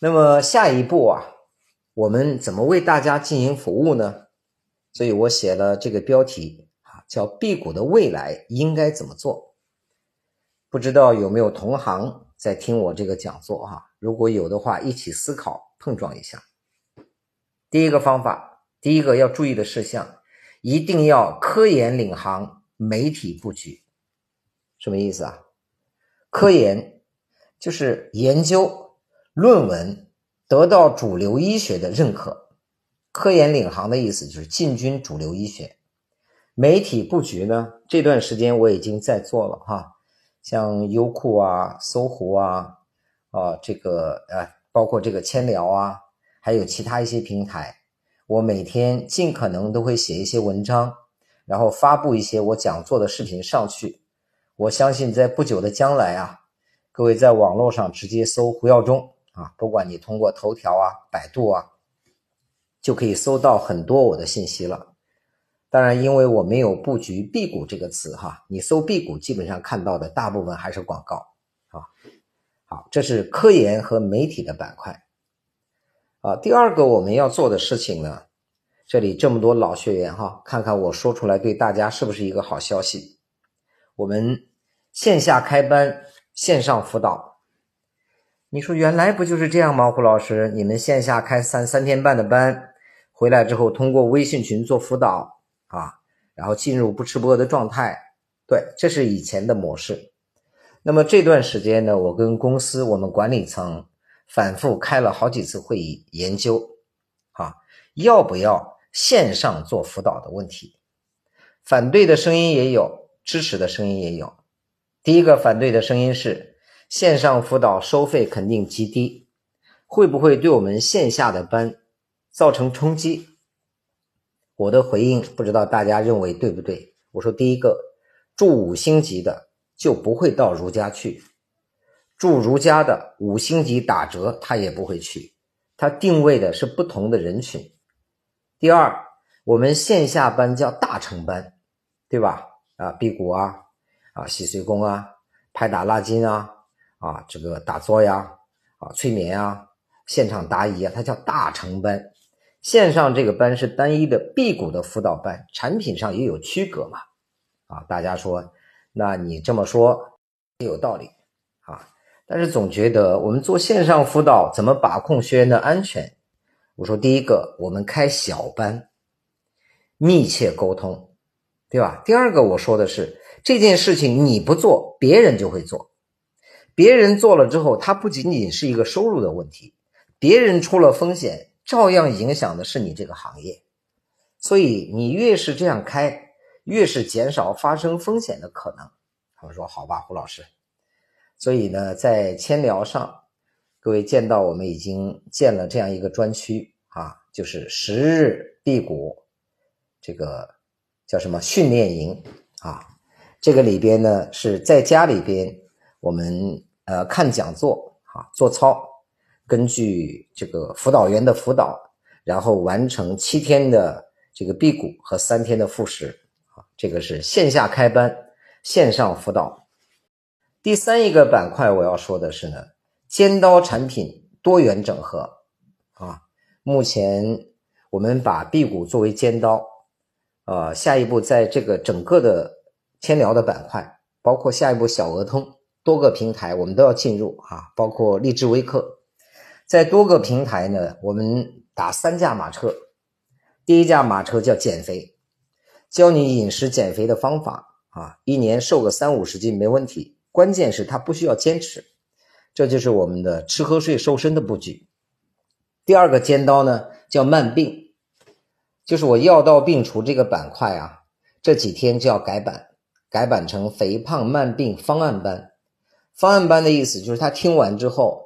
那么下一步啊，我们怎么为大家进行服务呢？所以我写了这个标题啊，叫“辟谷的未来应该怎么做”。不知道有没有同行在听我这个讲座哈？如果有的话，一起思考碰撞一下。第一个方法，第一个要注意的事项，一定要科研领航，媒体布局。什么意思啊？科研就是研究。论文得到主流医学的认可，科研领航的意思就是进军主流医学。媒体布局呢？这段时间我已经在做了哈，像优酷啊、搜狐啊，啊这个呃，包括这个千聊啊，还有其他一些平台，我每天尽可能都会写一些文章，然后发布一些我讲座的视频上去。我相信在不久的将来啊，各位在网络上直接搜胡耀中。啊，不管你通过头条啊、百度啊，就可以搜到很多我的信息了。当然，因为我没有布局“辟谷”这个词哈，你搜“辟谷”基本上看到的大部分还是广告啊。好，这是科研和媒体的板块。啊，第二个我们要做的事情呢，这里这么多老学员哈，看看我说出来对大家是不是一个好消息？我们线下开班，线上辅导。你说原来不就是这样吗？胡老师，你们线下开三三天半的班，回来之后通过微信群做辅导啊，然后进入不吃播的状态。对，这是以前的模式。那么这段时间呢，我跟公司我们管理层反复开了好几次会议，研究啊要不要线上做辅导的问题。反对的声音也有，支持的声音也有。第一个反对的声音是。线上辅导收费肯定极低，会不会对我们线下的班造成冲击？我的回应不知道大家认为对不对？我说第一个，住五星级的就不会到如家去，住如家的五星级打折他也不会去，他定位的是不同的人群。第二，我们线下班叫大成班，对吧？啊，辟谷啊，啊，洗髓功啊，拍打拉筋啊。啊，这个打坐呀，啊，催眠啊，现场答疑啊，它叫大成班。线上这个班是单一的辟谷的辅导班，产品上也有区隔嘛。啊，大家说，那你这么说也有道理啊。但是总觉得我们做线上辅导怎么把控学员的安全？我说第一个，我们开小班，密切沟通，对吧？第二个，我说的是这件事情你不做，别人就会做。别人做了之后，它不仅仅是一个收入的问题，别人出了风险，照样影响的是你这个行业。所以你越是这样开，越是减少发生风险的可能。他们说：“好吧，胡老师。”所以呢，在千聊上，各位见到我们已经建了这样一个专区啊，就是十日辟谷，这个叫什么训练营啊？这个里边呢是在家里边我们。呃，看讲座啊，做操，根据这个辅导员的辅导，然后完成七天的这个辟谷和三天的复食啊，这个是线下开班，线上辅导。第三一个板块我要说的是呢，尖刀产品多元整合啊，目前我们把辟谷作为尖刀，呃，下一步在这个整个的千聊的板块，包括下一步小额通。多个平台我们都要进入啊，包括励志微课，在多个平台呢，我们打三驾马车。第一驾马车叫减肥，教你饮食减肥的方法啊，一年瘦个三五十斤没问题，关键是它不需要坚持，这就是我们的吃喝睡瘦身的布局。第二个尖刀呢叫慢病，就是我药到病除这个板块啊，这几天就要改版，改版成肥胖慢病方案班。方案班的意思就是他听完之后，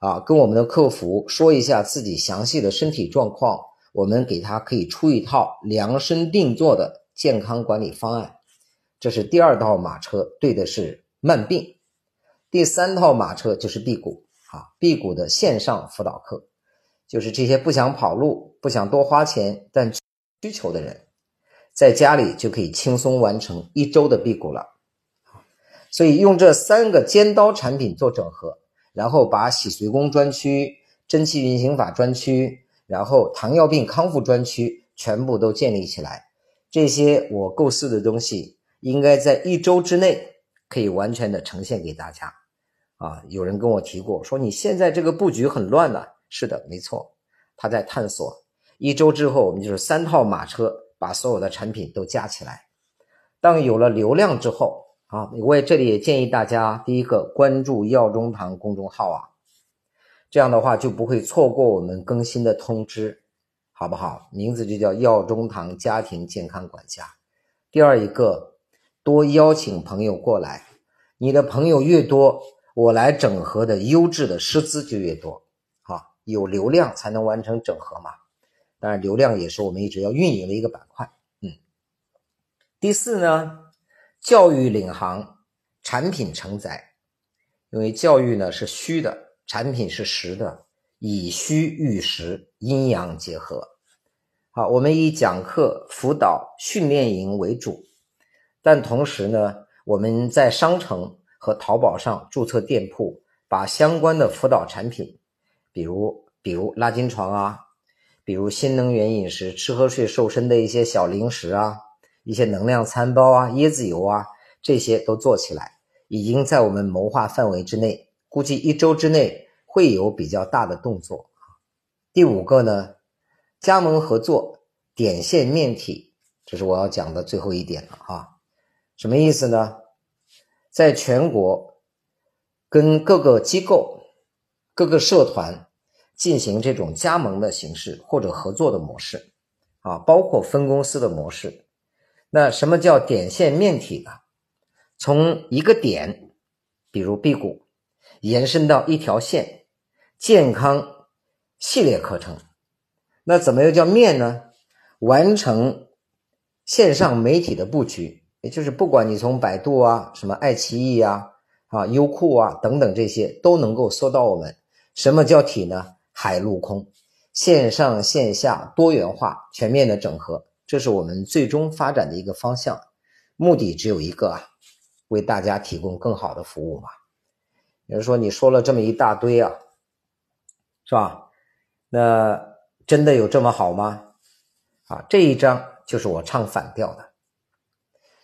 啊，跟我们的客服说一下自己详细的身体状况，我们给他可以出一套量身定做的健康管理方案。这是第二套马车，对的是慢病。第三套马车就是辟谷啊，辟谷的线上辅导课，就是这些不想跑路、不想多花钱但需求的人，在家里就可以轻松完成一周的辟谷了。所以用这三个尖刀产品做整合，然后把洗髓功专区、真气运行法专区，然后糖尿病康复专区全部都建立起来。这些我构思的东西，应该在一周之内可以完全的呈现给大家。啊，有人跟我提过，说你现在这个布局很乱呢。是的，没错，他在探索。一周之后，我们就是三套马车，把所有的产品都加起来。当有了流量之后，啊，我也这里也建议大家，第一个关注药中堂公众号啊，这样的话就不会错过我们更新的通知，好不好？名字就叫药中堂家庭健康管家。第二一个，多邀请朋友过来，你的朋友越多，我来整合的优质的师资就越多。啊，有流量才能完成整合嘛。当然，流量也是我们一直要运营的一个板块。嗯，第四呢？教育领航，产品承载，因为教育呢是虚的，产品是实的，以虚喻实，阴阳结合。好，我们以讲课、辅导、训练营为主，但同时呢，我们在商城和淘宝上注册店铺，把相关的辅导产品，比如比如拉筋床啊，比如新能源饮食、吃喝睡瘦身的一些小零食啊。一些能量餐包啊、椰子油啊，这些都做起来，已经在我们谋划范围之内，估计一周之内会有比较大的动作。第五个呢，加盟合作点线面体，这是我要讲的最后一点了啊。什么意思呢？在全国跟各个机构、各个社团进行这种加盟的形式或者合作的模式啊，包括分公司的模式。那什么叫点线面体呢？从一个点，比如辟谷，延伸到一条线，健康系列课程。那怎么又叫面呢？完成线上媒体的布局，也就是不管你从百度啊、什么爱奇艺啊、啊优酷啊等等这些，都能够搜到我们。什么叫体呢？海陆空，线上线下多元化、全面的整合。这是我们最终发展的一个方向，目的只有一个啊，为大家提供更好的服务嘛。有人说你说了这么一大堆啊，是吧？那真的有这么好吗？啊，这一章就是我唱反调的。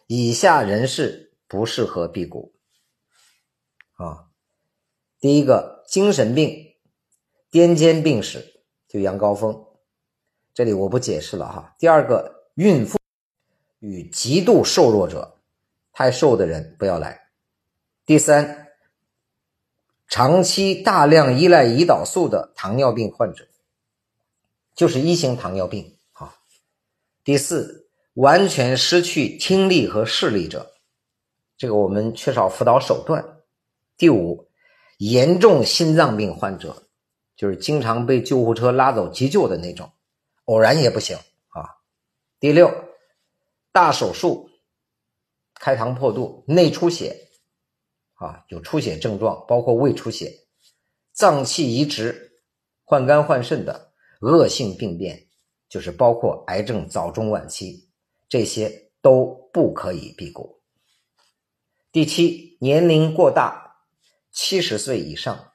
以下人士不适合辟谷啊。第一个，精神病、癫痫病史，就杨高峰。这里我不解释了哈。第二个，孕妇与极度瘦弱者，太瘦的人不要来。第三，长期大量依赖胰岛素的糖尿病患者，就是一型糖尿病啊。第四，完全失去听力和视力者，这个我们缺少辅导手段。第五，严重心脏病患者，就是经常被救护车拉走急救的那种。偶然也不行。第六，大手术、开膛破肚、内出血啊，有出血症状，包括胃出血、脏器移植、换肝换肾的恶性病变，就是包括癌症早中晚期，这些都不可以辟谷。第七，年龄过大，七十岁以上，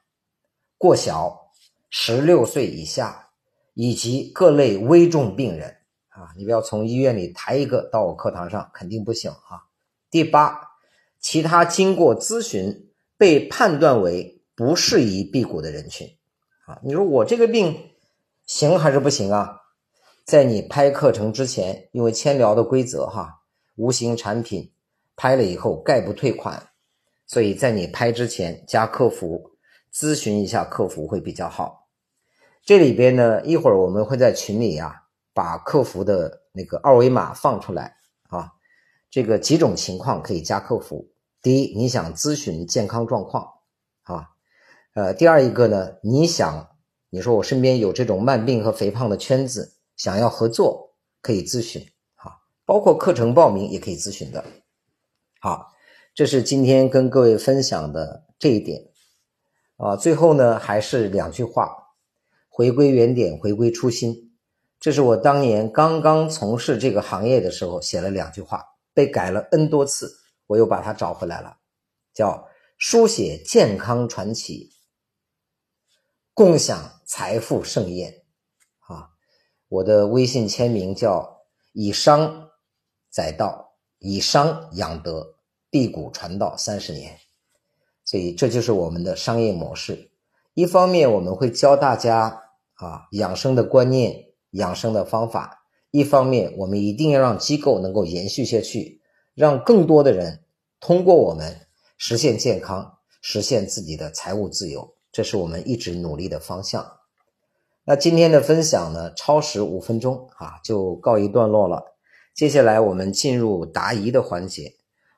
过小，十六岁以下。以及各类危重病人啊，你不要从医院里抬一个到我课堂上，肯定不行啊。第八，其他经过咨询被判断为不适宜辟谷的人群啊，你说我这个病行还是不行啊？在你拍课程之前，因为签聊的规则哈，无形产品拍了以后概不退款，所以在你拍之前加客服咨询一下客服会比较好。这里边呢，一会儿我们会在群里呀，把客服的那个二维码放出来啊。这个几种情况可以加客服。第一，你想咨询健康状况啊，呃，第二一个呢，你想你说我身边有这种慢病和肥胖的圈子，想要合作可以咨询啊，包括课程报名也可以咨询的。好，这是今天跟各位分享的这一点啊。最后呢，还是两句话。回归原点，回归初心，这是我当年刚刚从事这个行业的时候写了两句话，被改了 N 多次，我又把它找回来了，叫书写健康传奇，共享财富盛宴啊！我的微信签名叫“以商载道，以商养德，辟谷传道三十年”。所以这就是我们的商业模式。一方面，我们会教大家啊养生的观念、养生的方法；一方面，我们一定要让机构能够延续下去，让更多的人通过我们实现健康，实现自己的财务自由。这是我们一直努力的方向。那今天的分享呢，超时五分钟啊，就告一段落了。接下来我们进入答疑的环节，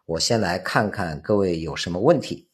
我先来看看各位有什么问题。